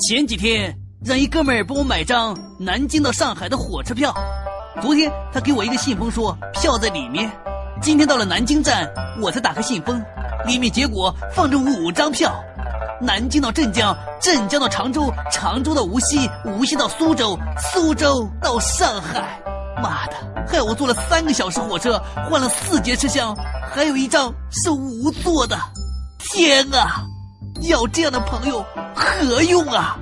前几天让一哥们儿帮我买张南京到上海的火车票，昨天他给我一个信封说票在里面，今天到了南京站我才打开信封，里面结果放着五张票，南京到镇江，镇江到常州，常州到无锡，无锡到苏州，苏州到上海。妈的，害我坐了三个小时火车，换了四节车厢，还有一张是无座的。天啊，要这样的朋友何用啊！